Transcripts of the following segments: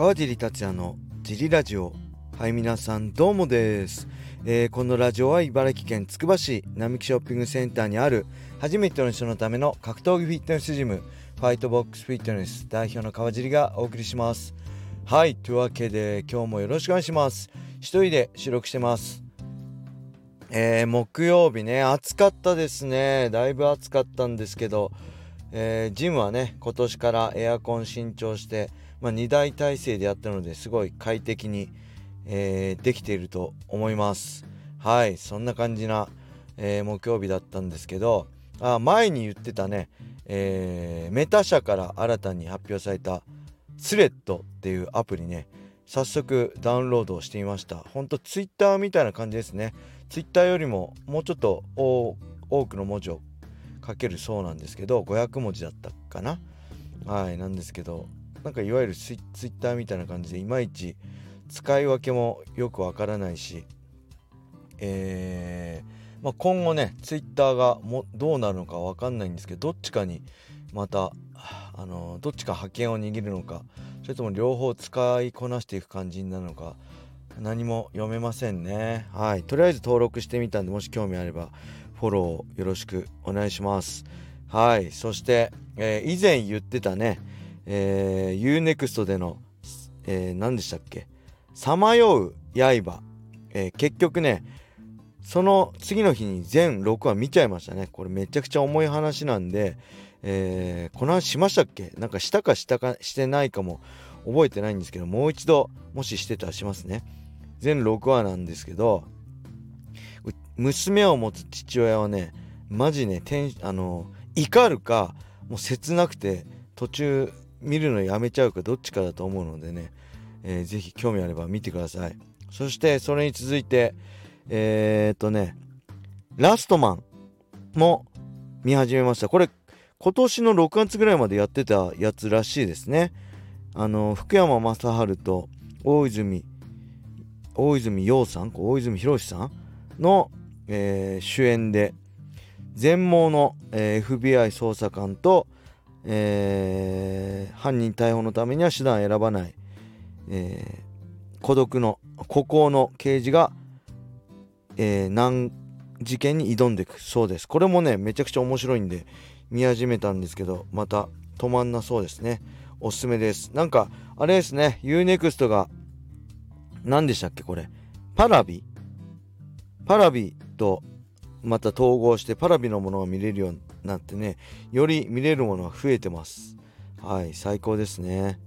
川尻達也のジリラジオ。はい皆さんどうもです、えー、このラジオは茨城県つくば市並木ショッピングセンターにある初めての人のための格闘技フィットネスジムファイトボックスフィットネス代表の川尻がお送りします。はいというわけで今日もよろしくお願いします。一人で収録してます。えー、木曜日ね暑かったですね。だいぶ暑かったんですけどえー、ジムはね今年からエアコン新調して、まあ、2台体制でやったのですごい快適に、えー、できていると思います。はい。そんな感じな、えー、木曜日だったんですけどあ前に言ってたね、えメタ社から新たに発表されたスレッドっていうアプリね早速ダウンロードをしてみました。ほんとツイッターみたいな感じですね。ツイッターよりももうちょっと多くの文字を書けるそうなんですけど500文字だったかな。はいなんですけどなんかいわゆるツイッターみたいな感じでいまいち使い分けもよくわからないしえー、まあ、今後ねツイッターがもどうなるのかわかんないんですけどどっちかにまたあのどっちか覇権を握るのかそれとも両方使いこなしていく感じになるのか何も読めませんねはいとりあえず登録してみたんでもし興味あればフォローよろしくお願いします。はい。そして、えー、以前言ってたね、えー、UNEXT での、えー、何でしたっけ？さまよう刃。えー、結局ね、その次の日に全6話見ちゃいましたね。これめちゃくちゃ重い話なんで、えー、この話しましたっけ？なんかしたかしたかしてないかも覚えてないんですけど、もう一度、もししてたらしますね。全6話なんですけど、娘を持つ父親はねマジねあの怒るかもう切なくて途中見るのやめちゃうかどっちかだと思うのでね、えー、ぜひ興味あれば見てください。そしてそれに続いてえー、っとねラストマンも見始めました。これ今年の6月ぐらいまでやってたやつらしいですね。あの福山雅治と大泉大泉洋さん大泉洋さんのえー、主演で全盲の、えー、FBI 捜査官と、えー、犯人逮捕のためには手段を選ばない、え孤独の孤高の刑事が、え難事件に挑んでいく。そうです。これもねめちゃくちゃ面白いんで見始めたんですけどまた止まんなそうですね。おすすめです。なんかあれですね。UNEXT が何でしたっけこれ。パラビ？パラビとまた統合してパラビのものが見れるようになってねより見れるものが増えてます。はい最高ですね。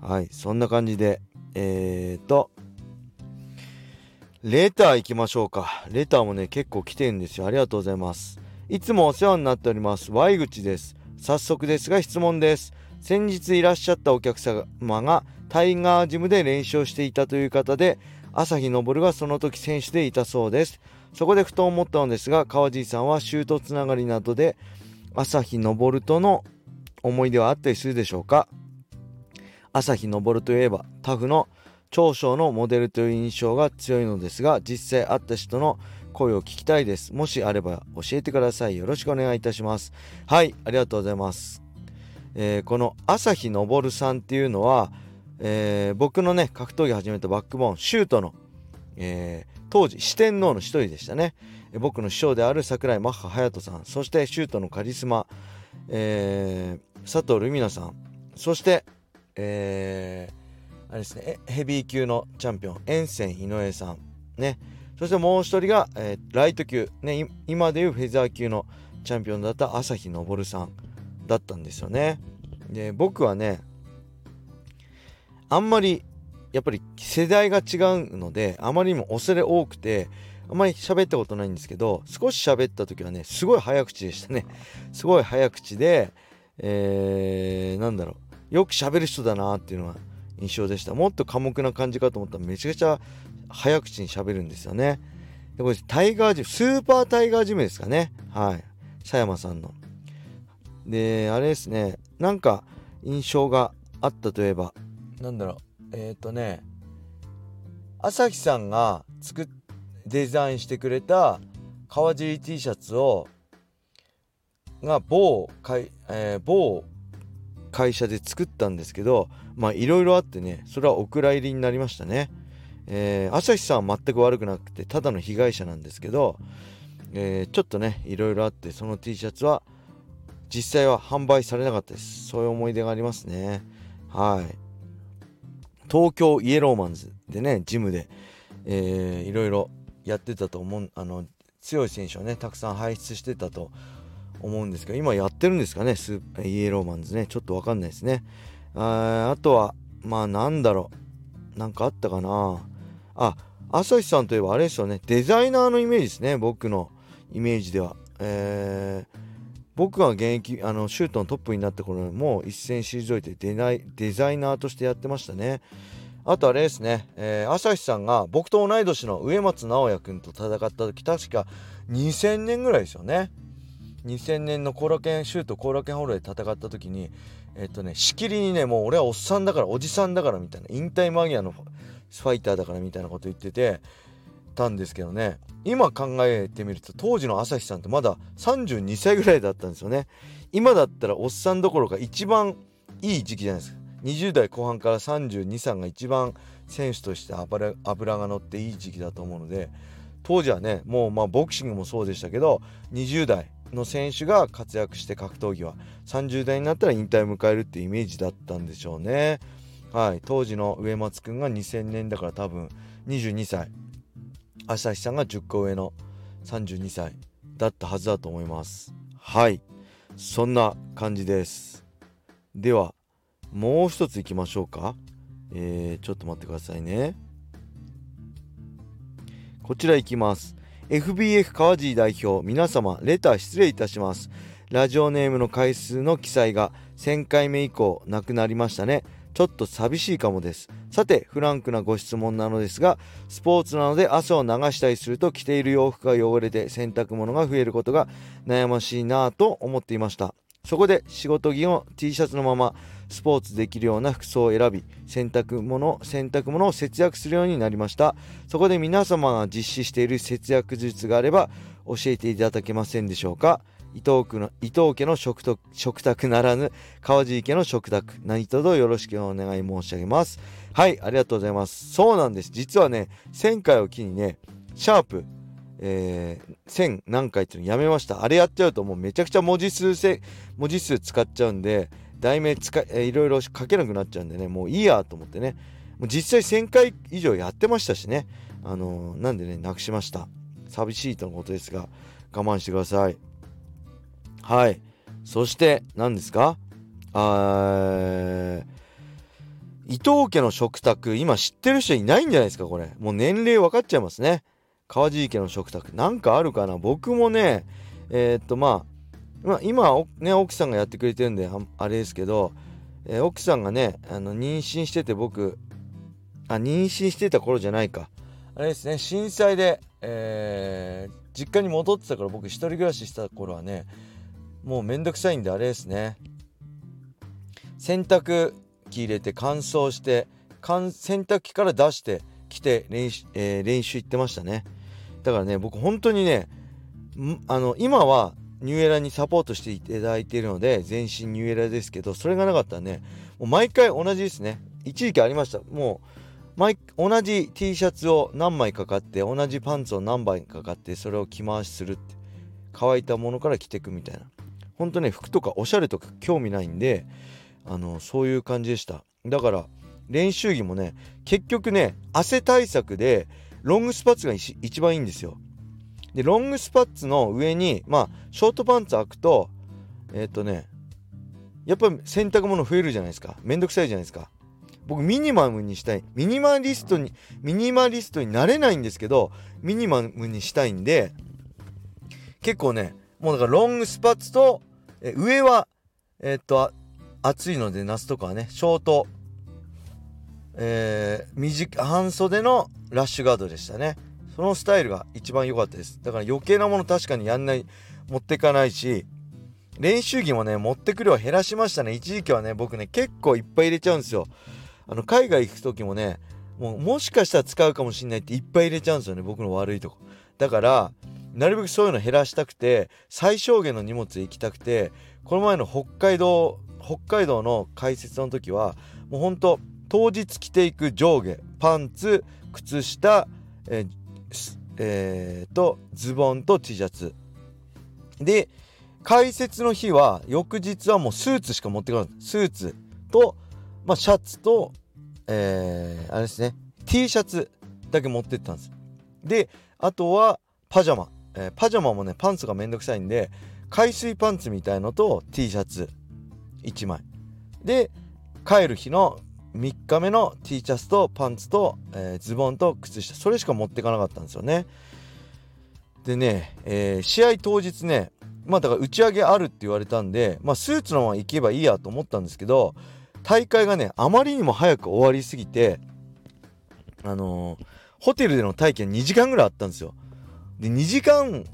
はいそんな感じでえーとレター行きましょうか。レターもね結構来てるんですよ。ありがとうございます。いつもお世話になっております。Y 口です。早速ですが質問です。先日いらっしゃったお客様がタイガージムで練習をしていたという方で朝日昇がその時選手でいたそうです。そこでふと思ったのですが川尻さんはシュートつながりなどで朝日昇との思い出はあったりするでしょうか？朝日昇といえばタフの長所のモデルという印象が強いのですが実際会った人の声を聞きたいです。もしあれば教えてください。よろしくお願いいたします。はいありがとうございます、えー、この朝日昇さんっていうのは、えー、僕のね格闘技始めたバックボーンシュートの、えー当時四天王の一人でしたね。僕の師匠である櫻井マッハ隼人さん。そしてシュートのカリスマ、えー、佐藤ルミナさん。そしてえー、あれですね。ヘビー級のチャンピオン。沿線井上さん。ね。そしてもう一人が、えー、ライト級、ね、今でいうフェザー級のチャンピオンだった朝日昇さんだったんですよね。で僕はねあんまりやっぱり世代が違うのであまりにも恐れ多くてあまり喋ったことないんですけど少し喋った時はねすごい早口でしたね。すごい早口で、えー、なんだろう。よく喋る人だなっていうのは印象でした。もっと寡黙な感じかと思ったらめちゃくちゃ早口に喋るんですよね。でこれタイガージムスーパータイガージムですかね。はい。佐山さんの。であれですね。なんか印象があったといえばなんだろう。えっ、ー、とね朝日さんが作っデザインしてくれた川尻 T シャツをが某かい、えー、某会社で作ったんですけどまあいろいろあってねそれはお蔵入りになりましたね。えー、朝日さんは全く悪くなくてただの被害者なんですけど、えー、ちょっとねいろいろあってその T シャツは実際は販売されなかったです。そういう思い出がありますね。はい。東京イエローマンズでねジムで、えー、いろいろやってたと思うあの強い選手をねたくさん輩出してたと思うんですけど今やってるんですかねスイエローマンズね。ちょっと分かんないですね。ああとはまあなんだろう。なんかあったかな。あ朝日さんといえばあれですよね。デザイナーのイメージですね僕のイメージでは。えー、僕が現役あのシュートのトップになった頃もう一戦退いてデナイデザイナーとしてやってましたね。あとあれですね、えー、朝日さんが僕と同い年の植松直哉君と戦った時確か2000年ぐらいですよね。2000年の後楽園シュート後楽園ホールで戦った時にえっとねしきりにねもう俺はおっさんだからおじさんだからみたいな引退間際のファイターだからみたいなこと言っててたんですけどね。今考えてみると当時の朝日さんってまだ32歳ぐらいだったんですよね。今だったらおっさんどころか一番いい時期じゃないですか。20代後半から323が一番選手として脂が乗っていい時期だと思うので当時はねもうまあボクシングもそうでしたけど20代の選手が活躍して格闘技は30代になったら引退を迎えるっていうイメージだったんでしょうね。はい。当時の植松君が2000年だから多分22歳。朝日さんが10個上の32歳だったはずだと思います。はい。そんな感じです。ではもう一ついきましょうか。えー、ちょっと待ってくださいね。こちらいきます。FBF 川尻代表皆様レター失礼いたします。ラジオネームの回数の記載が1000回目以降なくなりましたね。ちょっと寂しいかもです。さてフランクなご質問なのですがスポーツなので汗を流したりすると着ている洋服が汚れて洗濯物が増えることが悩ましいなぁと思っていました。そこで仕事着を T シャツのままスポーツできるような服装を選び洗濯物洗濯物を節約するようになりました。そこで皆様が実施している節約術があれば教えていただけませんでしょうか？伊藤区の伊藤家の食食卓ならぬ川尻家の食卓。何卒よろしくお願い申し上げます。はいありがとうございます。そうなんです。実はね1000回を機にねシャープえー、1000何回っていうのやめました。あれやっちゃうともうめちゃくちゃ文字数せ文字数使っちゃうんで題名使えー、いろいろ書けなくなっちゃうんでねもういいやと思ってね。もう実際1000回以上やってましたしね。あのー、なんでねなくしました。寂しいとのことですが我慢してください。はい。そして何ですか？あ伊藤家の食卓今知ってる人いないんじゃないですかこれ。もう年齢分かっちゃいますね。川尻家の食卓なんかあるかな？僕もねえー、っとまあ、まあ、今ね奥さんがやってくれてるんであれですけど、えー、奥さんがねあの妊娠してて僕あ妊娠してた頃じゃないか。あれですね震災で、えー、実家に戻ってたから僕一人暮らしした頃はねもうめんどくさいんであれですね。洗濯機入れて乾燥して洗濯機から出して来て練習,、えー、練習行ってましたね。だからね僕本当にねあの今はニューエラにサポートしていただいているので全身ニューエラですけどそれがなかったらねもう毎回同じですね。一時期ありました。もう毎同じ T シャツを何枚か買って同じパンツを何枚か買ってそれを着回しするって乾いたものから着てくみたいな。ほんとね服とかおしゃれとか興味ないんであのそういう感じでした。だから練習着もね結局ね汗対策でロングスパッツが一番いいんですよ。でロングスパッツの上にまあショートパンツ履くとえっ、とねやっぱり洗濯物増えるじゃないですか。めんどくさいじゃないですか。僕ミニマムにしたい。ミニマリストにミニマリストになれないんですけどミニマムにしたいんで結構ねもうだからロングスパッツとえ上はえー、っと暑いので夏とかはねショートえー、短半袖のラッシュガードでしたね。そのスタイルが一番良かったです。だから余計なもの確かにやんない持ってかないし練習着もね持ってくるは減らしましたね。一時期はね僕ね結構いっぱい入れちゃうんですよ。あの海外行く時もねもうもしかしたら使うかもしんないっていっぱい入れちゃうんですよね僕の悪いとこ。だからなるべくそういうの減らしたくて最小限の荷物行きたくてこの前の北海道北海道の解説の時はもうほんと当日着ていく上下パンツ靴下えーえー、とズボンと T シャツ。で解説の日は翌日はもうスーツしか持ってこないスーツと、まあ、シャツと、えー、あれですね T シャツだけ持ってったんです。であとはパジャマ、えー、パジャマもねパンツがめんどくさいんで海水パンツみたいのと T シャツ。1枚。で帰る日の3日目の T シャツとパンツと、えー、ズボンと靴下。それしか持ってかなかったんですよね。でね、えー、試合当日ねまあだから打ち上げあるって言われたんで、まあ、スーツのまま行けばいいやと思ったんですけど大会がねあまりにも早く終わりすぎてあのー、ホテルでの待機が2時間ぐらいあったんですよ。で2時間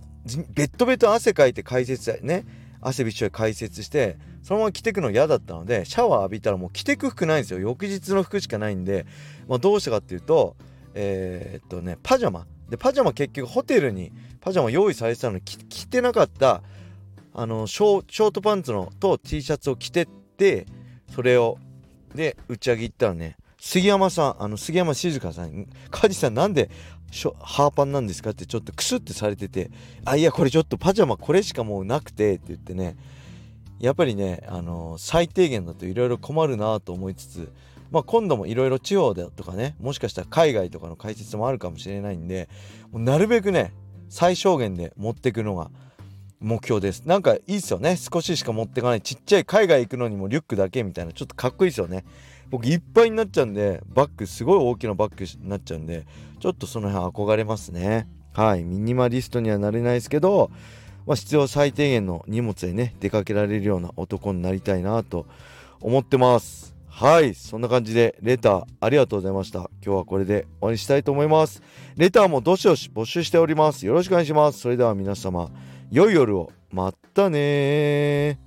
ベッドベッド汗かいて解説ね。汗びっしょり解説してそのまま着てくの嫌だったのでシャワー浴びたらもう着てく服ないんですよ。翌日の服しかないんで、まあ、どうしたかっていうとえー、っとねパジャマ。でパジャマ結局ホテルにパジャマ用意されてたのに着てなかったあのショートパンツのと T シャツを着てってそれをで打ち上げ行ったらね杉山さんあの杉山静香さん梶さんなんでハーパンなんですか？ってちょっとクスってされててあいやこれちょっとパジャマこれしかもうなくてって言ってね。やっぱりねあの最低限だといろいろ困るなと思いつつまあ今度もいろいろ地方でとかねもしかしたら海外とかの解説もあるかもしれないんでもうなるべくね最小限で持っていくのが目標です。なんかいいっすよね。少ししか持ってかないちっちゃい海外行くのにもリュックだけみたいなちょっとかっこいいですよね。僕いっぱいになっちゃうんでバッグすごい大きなバッグになっちゃうんでちょっとその辺憧れますね。はい。ミニマリストにはなれないですけど、まあ、必要最低限の荷物でね出かけられるような男になりたいなと思ってます。はい。そんな感じでレターありがとうございました。今日はこれで終わりにしたいと思います。レターもどしどし募集しております。よろしくお願いします。それでは皆様良い夜を。またね